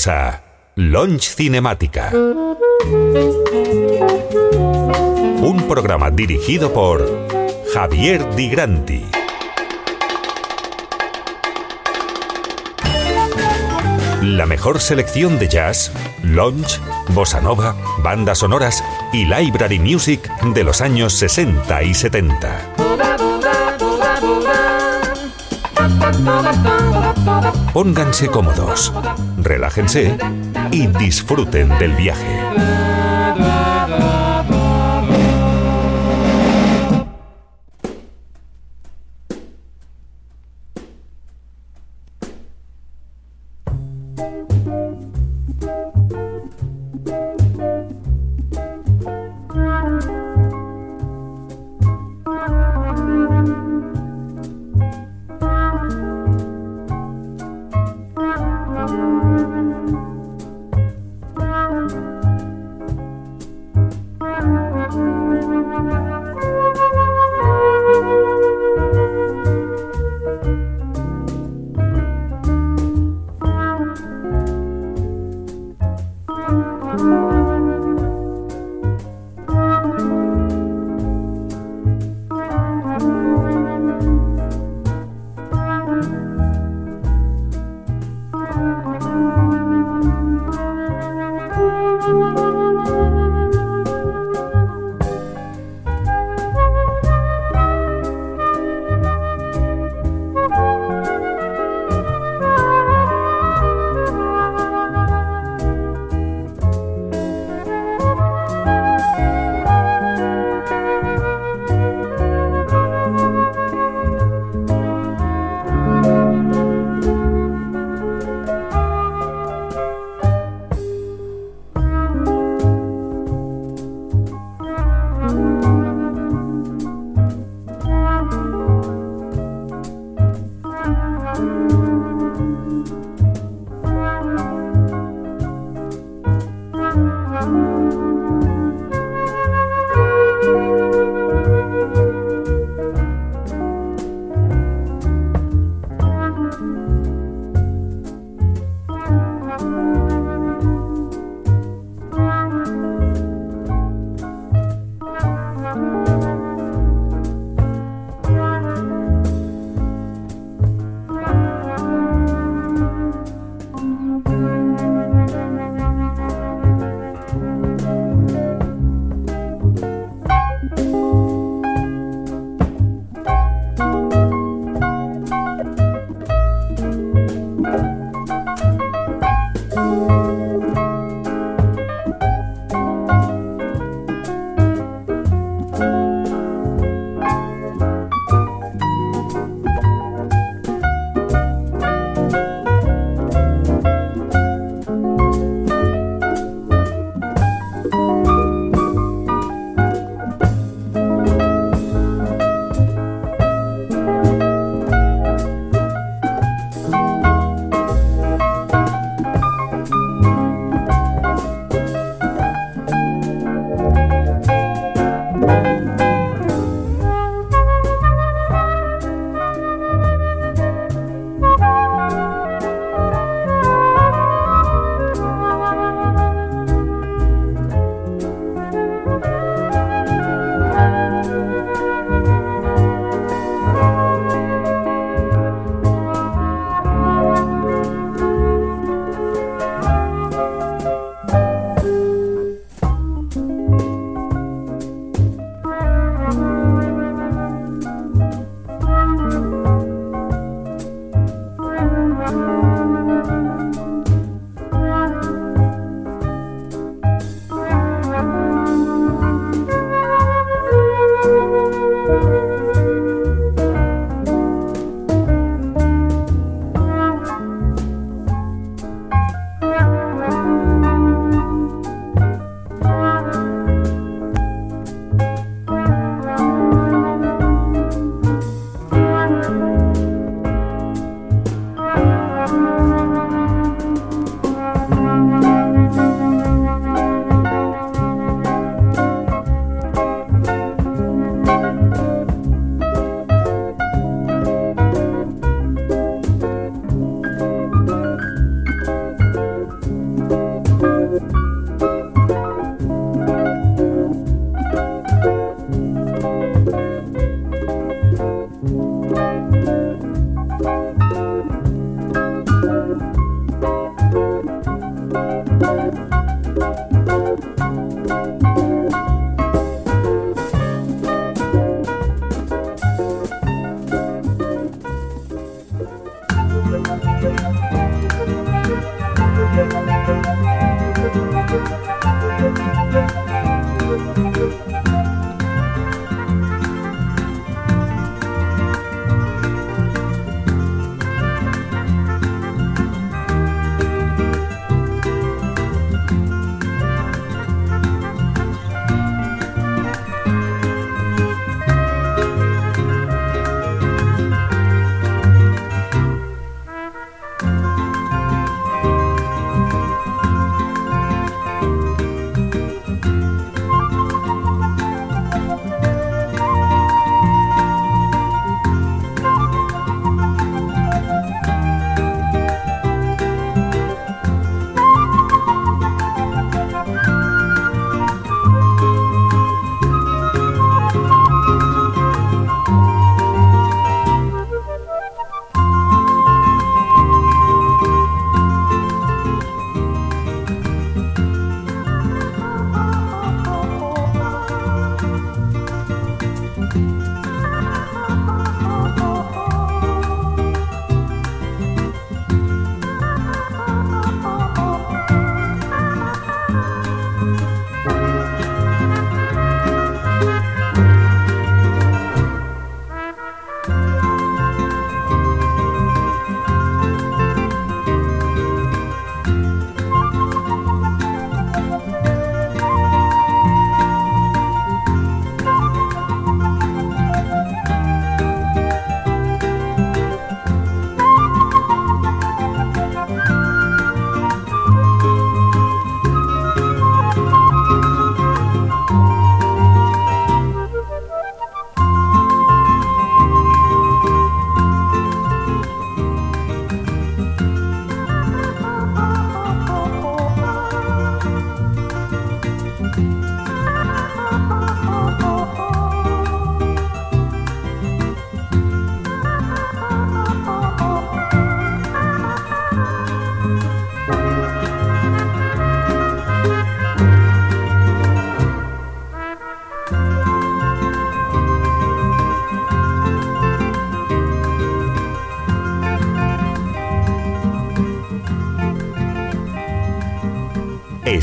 Bienvenidos a Launch Cinemática. Un programa dirigido por Javier Di Granti. La mejor selección de jazz, lounge, bossa nova, bandas sonoras y library music de los años 60 y 70. Pónganse cómodos, relájense y disfruten del viaje.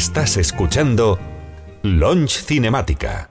Estás escuchando Launch Cinemática.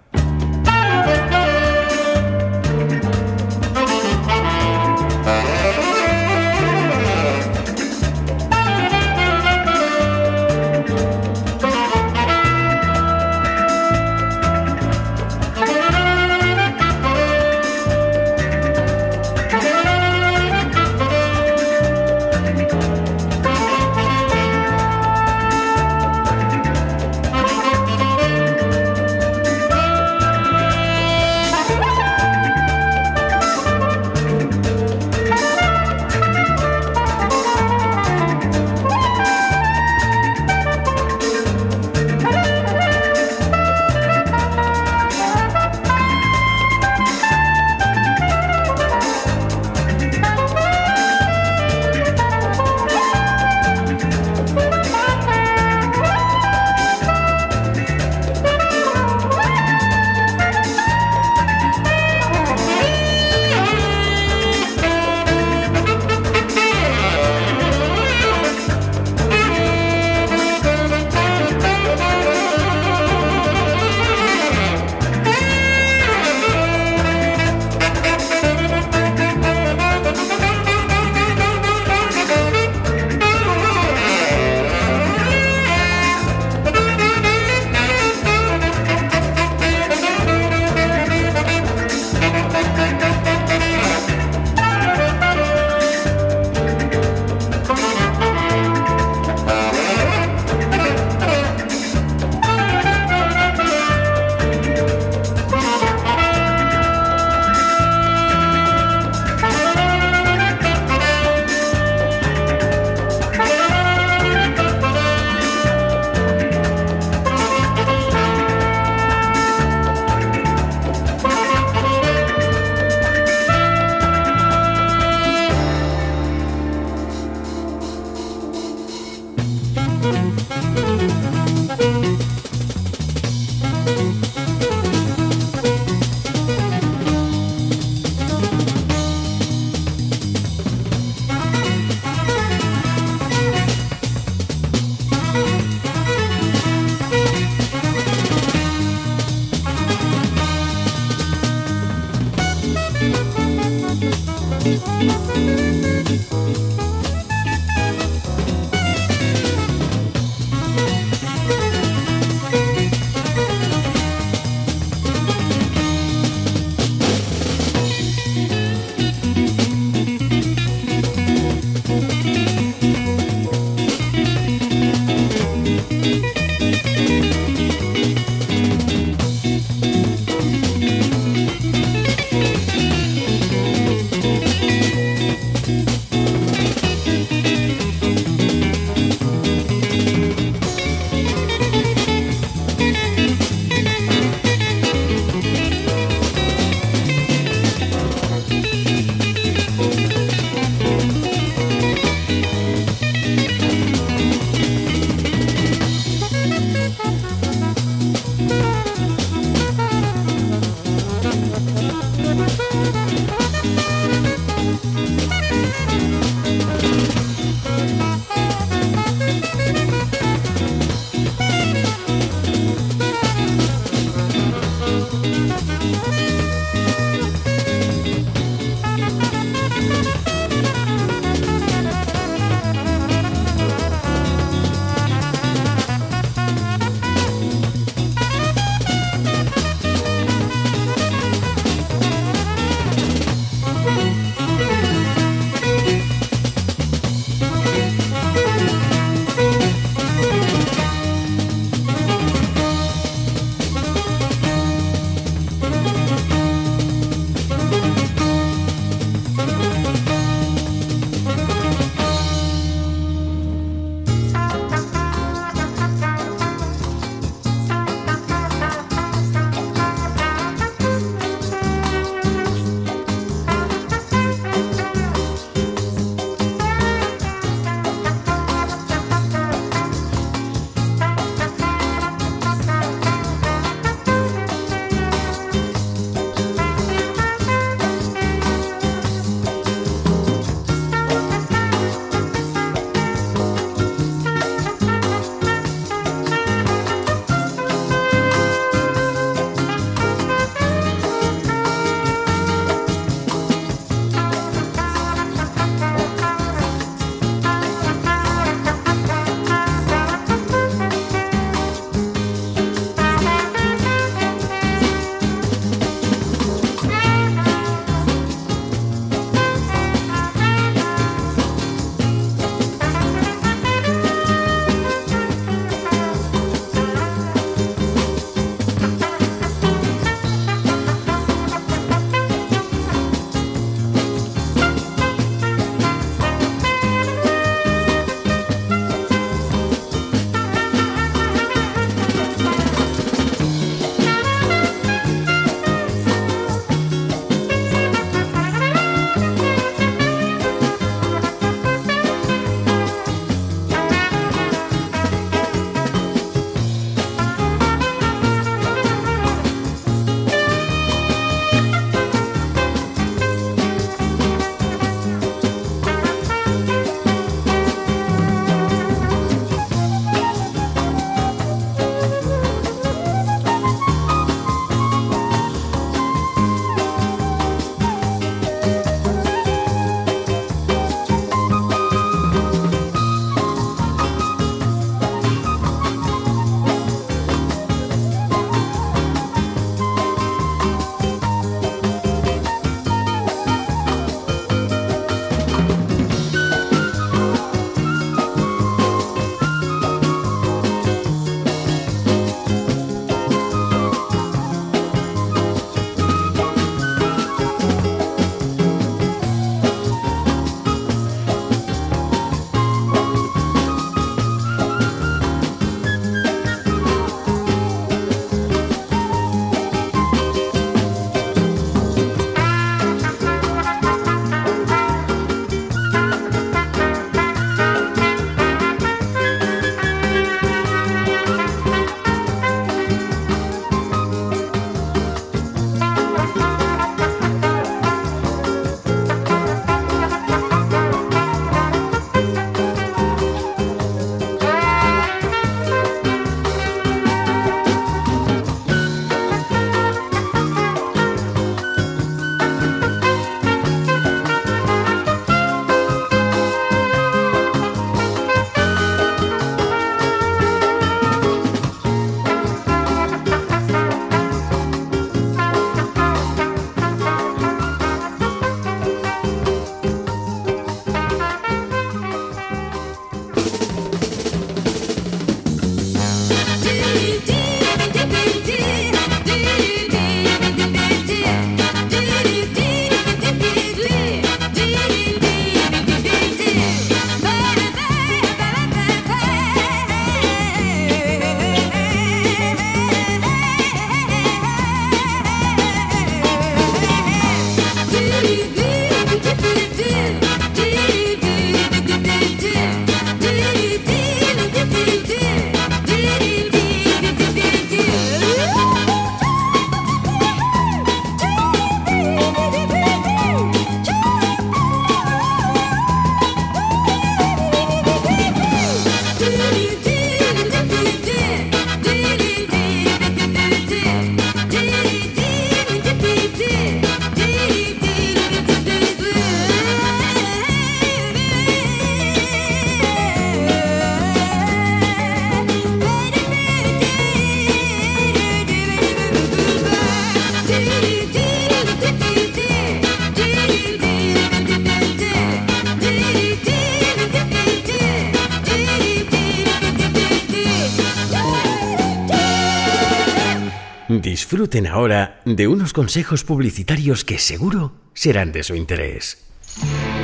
Ahora de unos consejos publicitarios que seguro serán de su interés.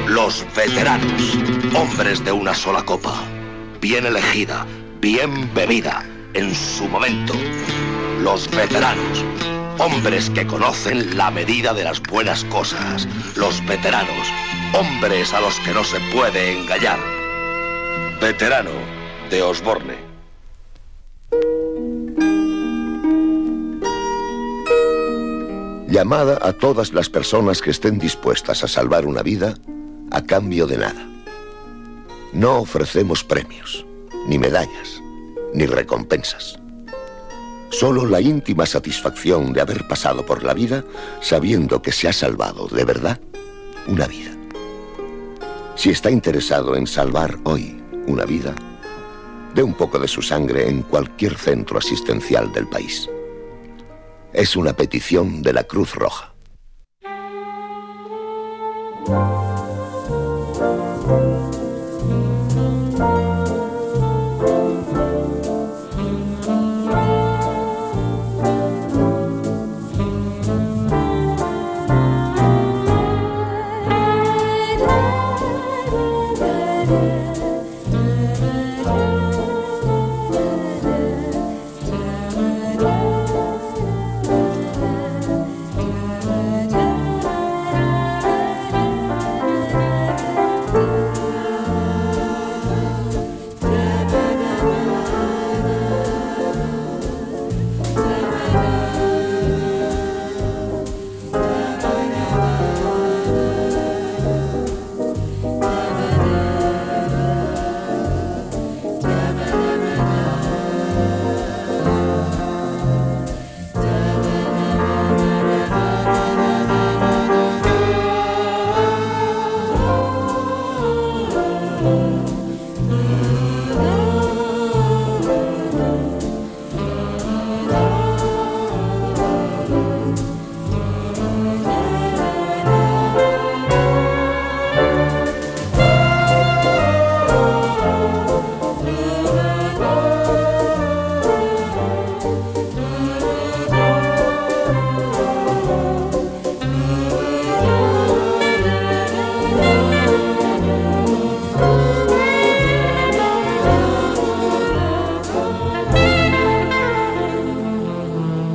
Los veteranos, hombres de una sola copa, bien elegida, bien bebida, en su momento. Los veteranos, hombres que conocen la medida de las buenas cosas. Los veteranos, hombres a los que no se puede engañar. Veterano de Osborne. Llamada a todas las personas que estén dispuestas a salvar una vida a cambio de nada. No ofrecemos premios, ni medallas, ni recompensas. Solo la íntima satisfacción de haber pasado por la vida sabiendo que se ha salvado de verdad una vida. Si está interesado en salvar hoy una vida, dé un poco de su sangre en cualquier centro asistencial del país. Es una petición de la Cruz Roja.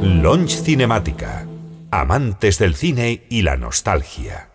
Lounge Cinemática. Amantes del cine y la nostalgia.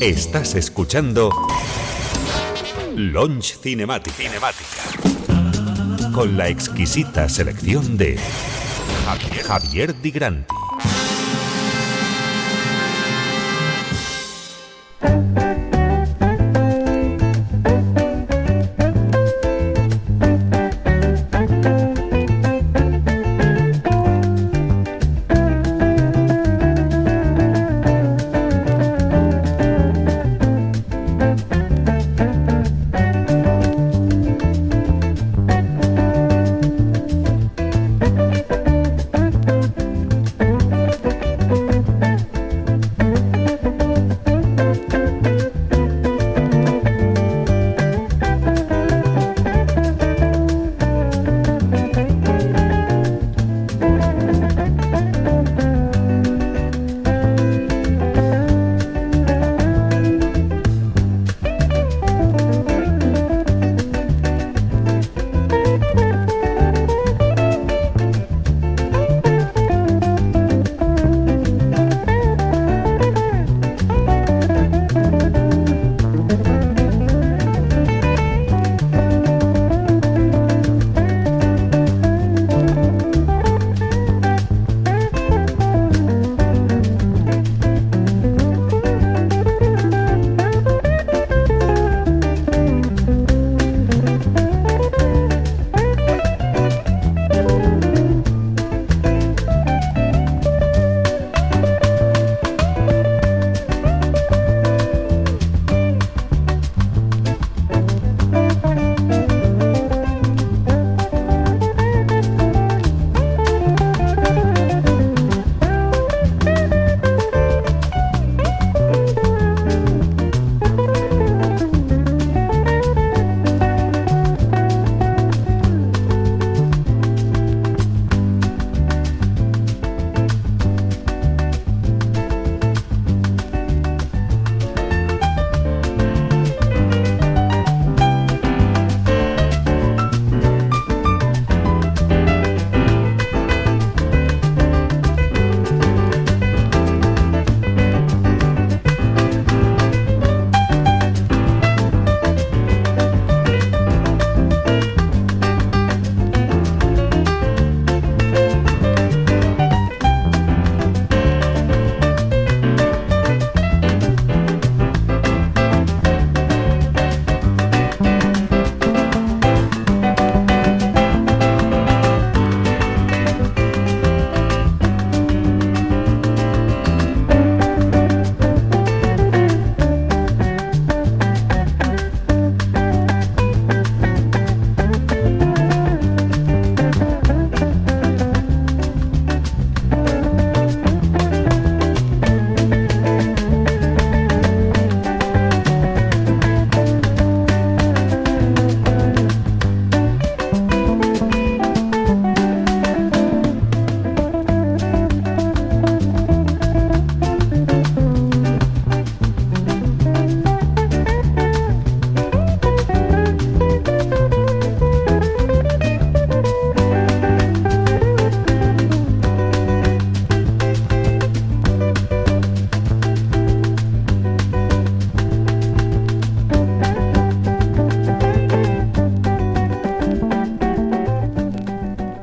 Estás escuchando Launch Cinematic. Cinemática. Con la exquisita selección de Javier, Javier Di Granti.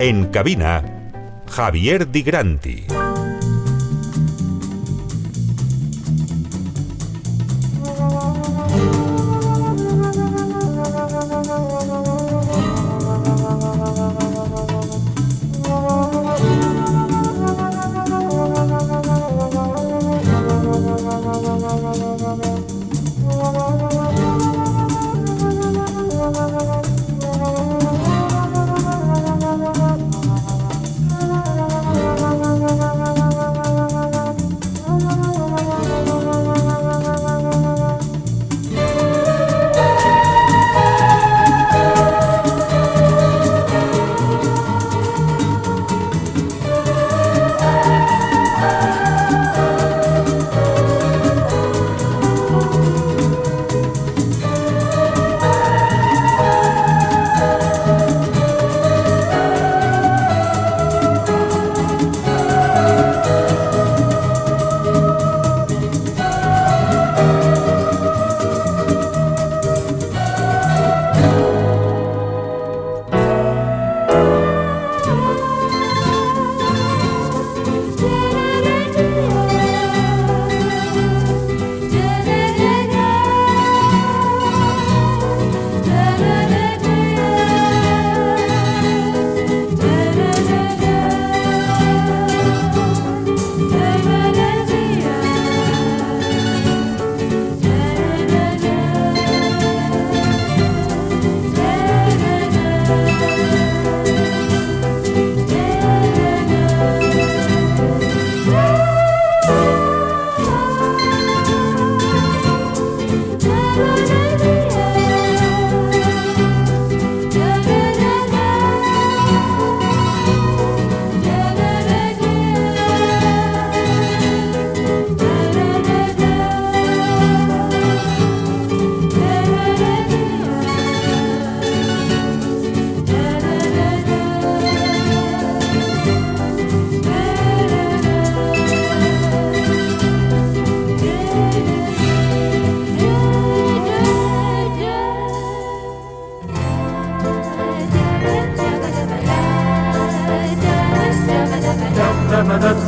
En cabina, Javier Di Granti.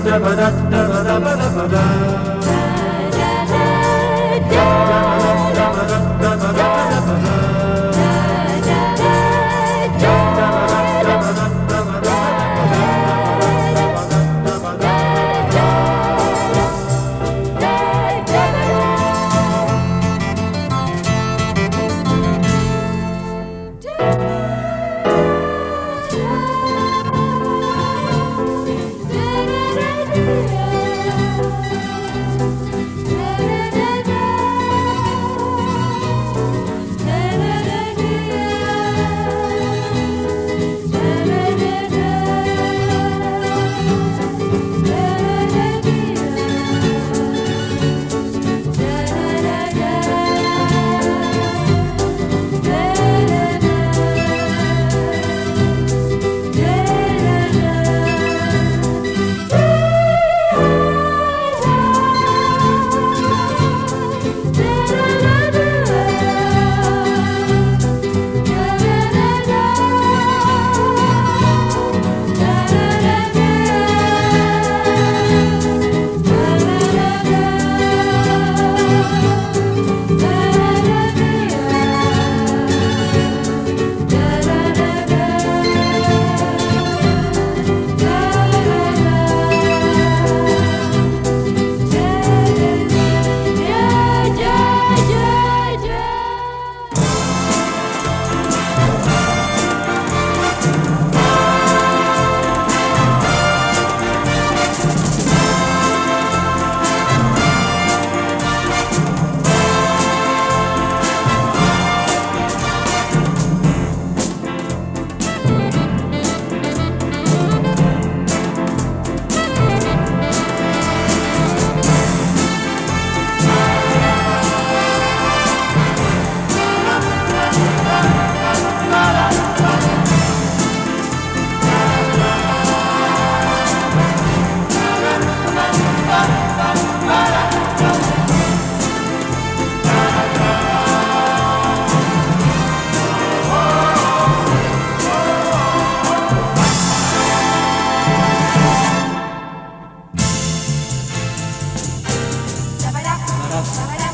da ba da da ba da ba da ba da. Gracias.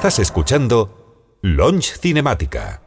Estás escuchando Launch Cinemática.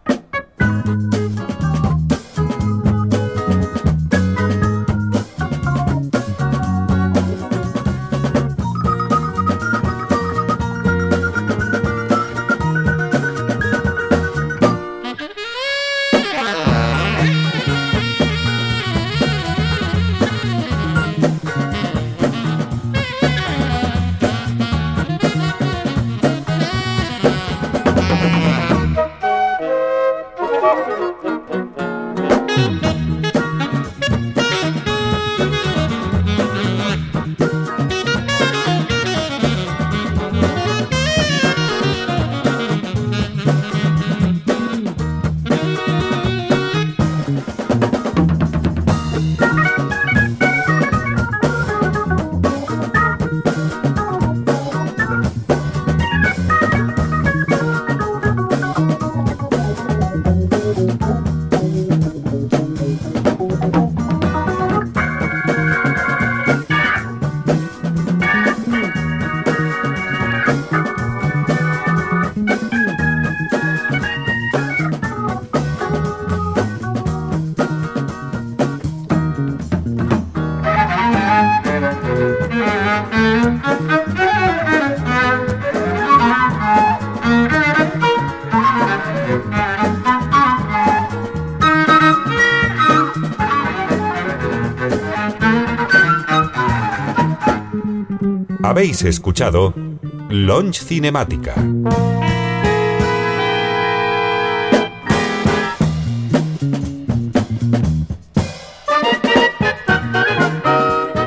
Habéis escuchado Launch Cinemática.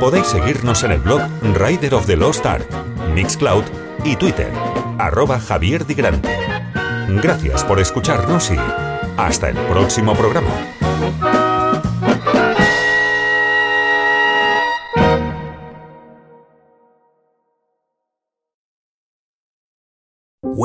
Podéis seguirnos en el blog Rider of the Lost Ark, Mixcloud y Twitter, arroba Javier Di Grande. Gracias por escucharnos y hasta el próximo programa.